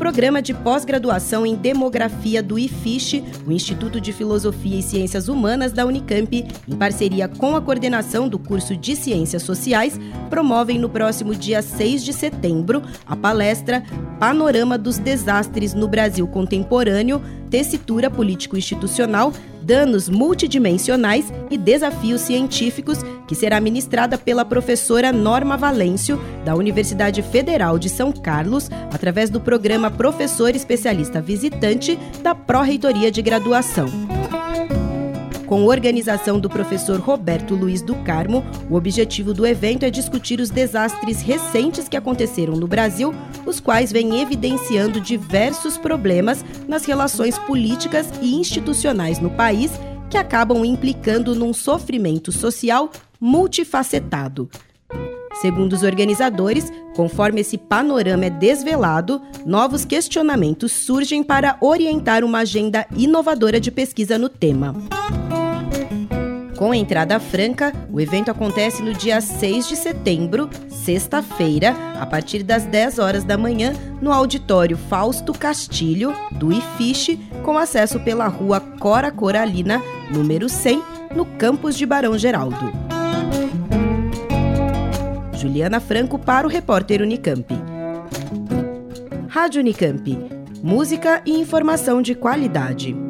Programa de pós-graduação em Demografia do IFISH, o Instituto de Filosofia e Ciências Humanas da Unicamp, em parceria com a coordenação do curso de Ciências Sociais, promovem no próximo dia 6 de setembro a palestra Panorama dos Desastres no Brasil Contemporâneo, Tessitura Político-Institucional, Danos Multidimensionais e Desafios Científicos, que será ministrada pela professora Norma Valêncio, da Universidade Federal de São Carlos, através do programa Professor Especialista Visitante da Pró-Reitoria de Graduação. Com organização do professor Roberto Luiz do Carmo, o objetivo do evento é discutir os desastres recentes que aconteceram no Brasil, os quais vêm evidenciando diversos problemas nas relações políticas e institucionais no país, que acabam implicando num sofrimento social multifacetado. Segundo os organizadores, conforme esse panorama é desvelado, novos questionamentos surgem para orientar uma agenda inovadora de pesquisa no tema. Com entrada franca, o evento acontece no dia 6 de setembro, sexta-feira, a partir das 10 horas da manhã, no auditório Fausto Castilho, do IFISH, com acesso pela rua Cora Coralina, número 100, no campus de Barão Geraldo. Juliana Franco para o repórter Unicamp. Rádio Unicamp. Música e informação de qualidade.